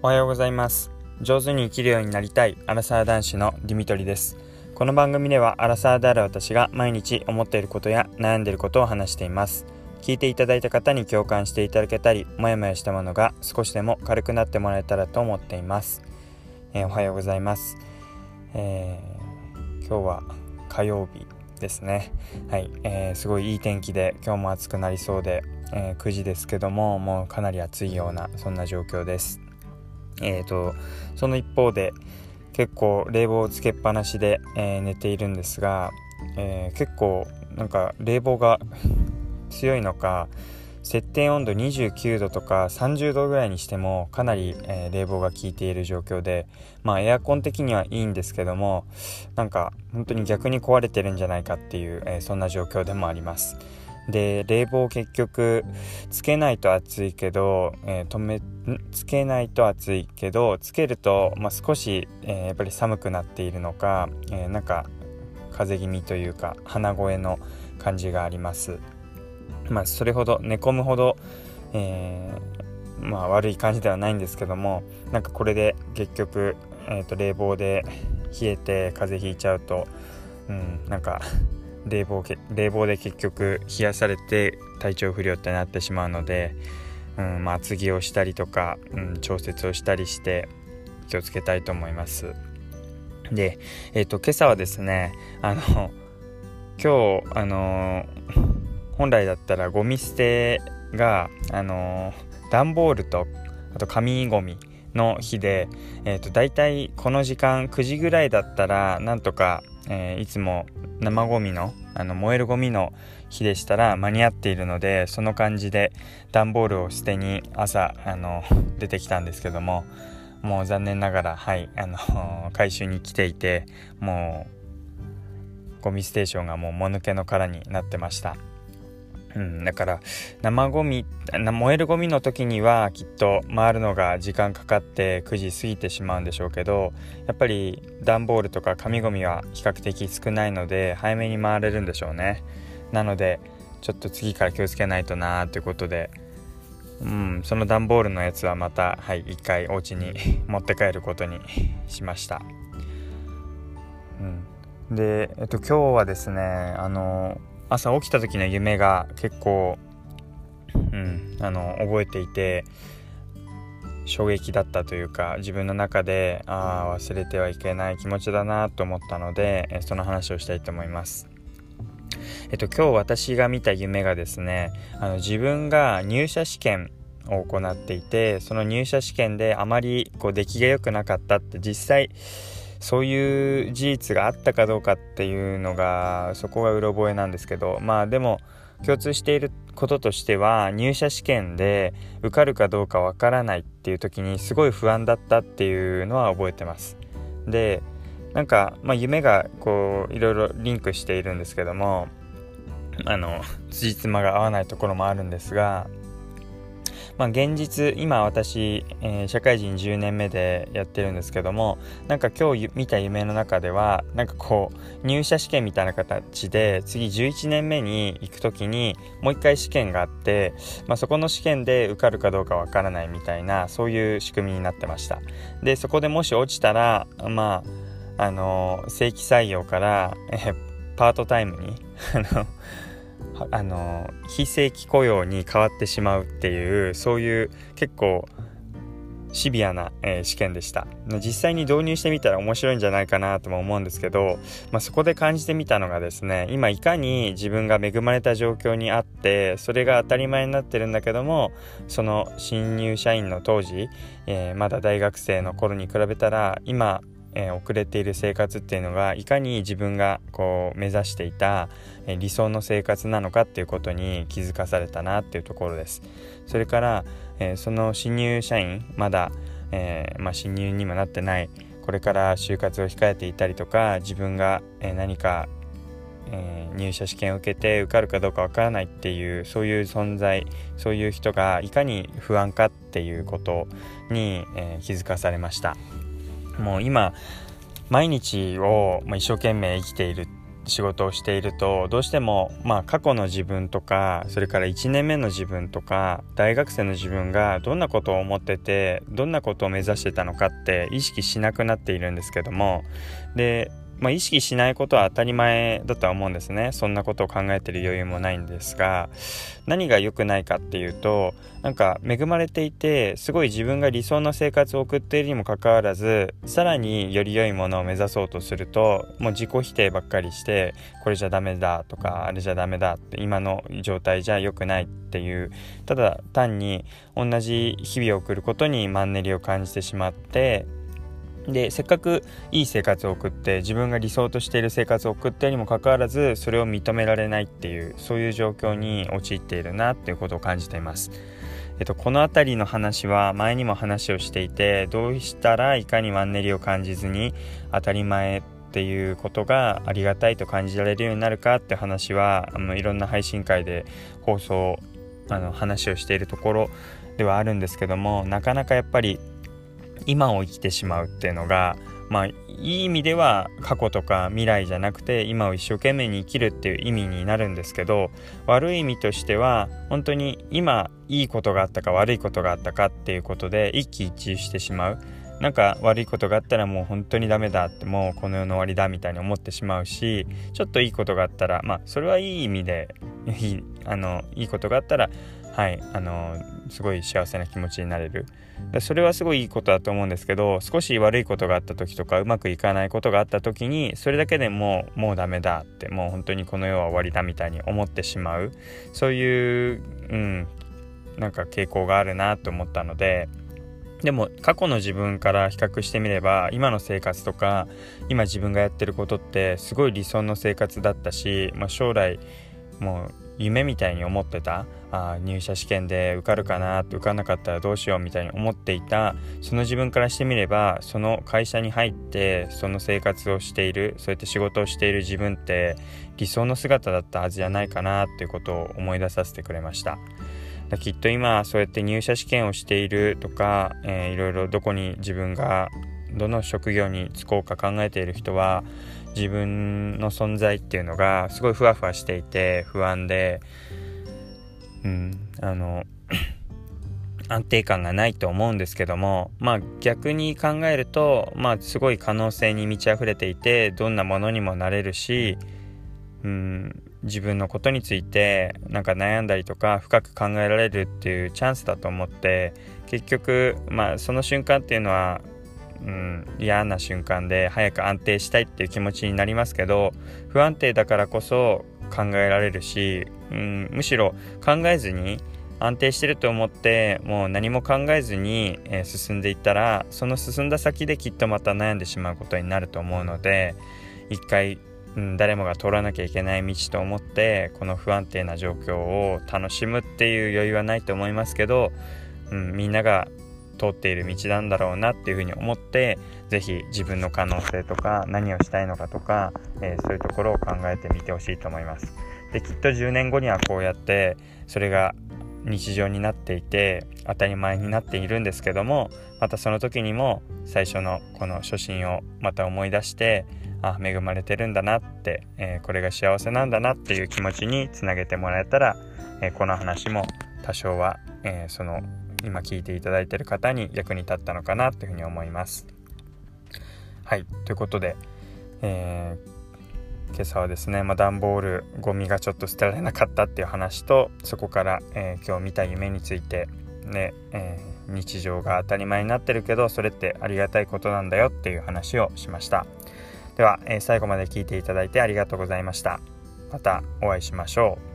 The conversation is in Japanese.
おはようございます。上手に生きるようになりたいアラサー男子のディミトリです。この番組ではアラサーである私が毎日思っていることや悩んでいることを話しています。聞いていただいた方に共感していただけたりもやもやしたものが少しでも軽くなってもらえたらと思っています、えー、おはようございます、えー、今日は火曜日ですね。はい、えー、すごいいい天気で今日も暑くなりそうで、え9時ですけどももうかなり暑いようなそんな状況です。えーと、その一方で結構冷房をつけっぱなしで、えー、寝ているんですが、えー、結構なんか冷房が 強いのか設定温度29度とか30度ぐらいにしてもかなり、えー、冷房が効いている状況でまあエアコン的にはいいんですけどもなんか本当に逆に壊れてるんじゃないかっていう、えそんな状況でもあります。で冷房結局つけないと暑いけど、えー、止めつけないと暑いけどつけると、まあ、少し、えー、やっぱり寒くなっているのか、えー、なんか風邪気味というか鼻声の感じがあります。まあそれほど寝込むほど、えー、まあ悪い感じではないんですけどもなんかこれで結局、えー、と冷房で冷えて風邪ひいちゃうとうんなんか冷房冷房で結局冷やされて体調不良ってなってしまうので、うんまあ、厚着をしたりとか、うん、調節をしたりして気をつけたいと思います。で、えーと、今朝はですねあの今日あの本来だったらゴミ捨てがあの段ボールとあと紙ゴミの日で、えーと、と大体この時間9時ぐらいだったらなんとかえー、いつも生ゴミのあの燃えるゴミの日でしたら間に合っているのでその感じで段ボールを捨てに朝あの出てきたんですけどももう残念ながらはいあの 回収に来ていてもうゴミステーションがもうもぬけの殻になってました。うん、だから生ゴミ燃えるゴミの時にはきっと回るのが時間かかって9時過ぎてしまうんでしょうけどやっぱり段ボールとか紙ゴミは比較的少ないので早めに回れるんでしょうね。なのでちょっと次から気をつけないとなーということでうんその段ボールのやつはまたはい一回お家に 持って帰ることにしました。うん。で、えっと、今日はですねあの朝起きた時の夢が結構、うん、あの覚えていて衝撃だったというか自分の中でああ忘れてはいけない気持ちだなと思ったのでその話をしたいと思います。えっと、今日私が見た夢がですねあの自分が入社試験を行っていてその入社試験であまりこう出来が良くなかったって実際そういう事実があったかどうかっていうのがそこがうろ覚えなんですけどまあでも共通していることとしては入社試験で受かるかどうかわからないっていう時にすごい不安だったっていうのは覚えてます。でなんか、まあ、夢がこういろいろリンクしているんですけどもあの辻褄が合わないところもあるんですがまあ、現実今私、えー、社会人10年目でやってるんですけどもなんか今日見た夢の中ではなんかこう入社試験みたいな形で次11年目に行く時にもう一回試験があって、まあ、そこの試験で受かるかどうかわからないみたいなそういう仕組みになってました。でそこでもし落ちたらまああの正規採用から、えパートタイムに あのあの非正規雇用に変わってしまうっていうそういう結構シビアな、えー、試験でした。実際に導入してみたら面白いんじゃないかなとも思うんですけど、まあ、そこで感じてみたのがですね今いかに自分が恵まれた状況にあってそれが当たり前になってるんだけどもその新入社員の当時、えー、まだ大学生の頃に比べたら今えー、遅れている生活っていうのがいかに自分がこう目指していた、えー、理想の生活なのかっていうことに気づかされたなっていうところです。それから、えー、その新入社員まだ、えまあ、新入にもなってないこれから就活を控えていたりとか自分が、え何かえー、入社試験を受けて受かるかどうかわからないっていうそういう存在そういう人がいかに不安かっていうことに、えー、気づかされました。もう今毎日を一生懸命生きている仕事をしているとどうしてもまあ過去の自分とかそれから1年目の自分とか大学生の自分がどんなことを思っててどんなことを目指してたのかって意識しなくなっているんですけどもでまあ、意識しないことは当たり前だとは思うんですね。そんなことを考えてる余裕もないんですが何が良くないかっていうとなんか恵まれていてすごい自分が理想の生活を送っているにもかかわらずさらにより良いものを目指そうとするともう自己否定ばっかりしてこれじゃダメだとかあれじゃダメだって今の状態じゃ良くないっていうただ単に同じ日々を送ることにマンネリを感じてしまってでせっかくいい生活を送って自分が理想としている生活を送ってにもかかわらずそれを認められないっていうそういう状況に陥っているなっていうことを感じています。えっと、この辺りの話は前にも話をしていてどうしたらいかにマンネリを感じずに当たり前っていうことがありがたいと感じられるようになるかって話はあのいろんな配信会で放送あの話をしているところではあるんですけどもなかなかやっぱり今を生きてしまうっていうのがまあいい意味では過去とか未来じゃなくて今を一生懸命に生きるっていう意味になるんですけど悪い意味としては本当に今いいことがあったか悪いことがあったかっていうことで一喜一憂してしまう。なんか悪いことがあったらもう本当にダメだってもうこの世の終わりだみたいに思ってしまうしちょっといいことがあったらまあそれはいい意味でいいあのいいことがあったらはいあのすごい幸せな気持ちになれる。それはすごいいいことだと思うんですけど少し悪いことがあった時とかうまくいかないことがあった時にそれだけでもうもうダメだってもう本当にこの世は終わりだみたいに思ってしまう。そういううんなんか傾向があるなと思ったのででも過去の自分から比較してみれば今の生活とか今自分がやってることってすごい理想の生活だったし、まあ、将来もう夢みたいに思ってたあ入社試験で受かるかな受かんなかったらどうしようみたいに思っていたその自分からしてみればその会社に入ってその生活をしているそうやって仕事をしている自分って理想の姿だったはずじゃないかなっていうことを思い出させてくれました。きっと今そうやって入社試験をしているとか、えー、いろいろどこに自分がどの職業に就こうか考えている人は自分の存在っていうのがすごいふわふわしていて不安でうんあの 安定感がないと思うんですけどもまあ逆に考えるとまあすごい可能性に満ち溢れていてどんなものにもなれるしうん自分のことについてなんか悩んだりとか深く考えられるっていうチャンスだと思って結局まあその瞬間っていうのはうん、嫌な瞬間で早く安定したいっていう気持ちになりますけど不安定だからこそ考えられるし、うん、むしろ考えずに安定してると思ってもう何も考えずに、えー、進んでいったらその進んだ先できっとまた悩んでしまうことになると思うので一回、うん、誰もが通らなきゃいけない道と思ってこの不安定な状況を楽しむっていう余裕はないと思いますけど、うん、みんなが通っている道なんだろうなっていうふうに思って是非自分の可能性とか何をしたいのかとか、えー、そういうところを考えてみてほしいと思います。できっと10年後にはこうやってそれが日常になっていて当たり前になっているんですけどもまたその時にも最初のこの初心をまた思い出してあ恵まれてるんだなって、えー、これが幸せなんだなっていう気持ちにつなげてもらえたら、えー、この話も多少は、えー、その今聞いていただいている方に役に立ったのかなというふうに思います。はいということで、えー、今朝はですね、まあ、段ボールゴミがちょっと捨てられなかったっていう話とそこから、えー、今日見た夢についてね、えー、日常が当たり前になってるけどそれってありがたいことなんだよっていう話をしました。では、え最後まで聞いていただいてありがとうございました。またお会いしましょう。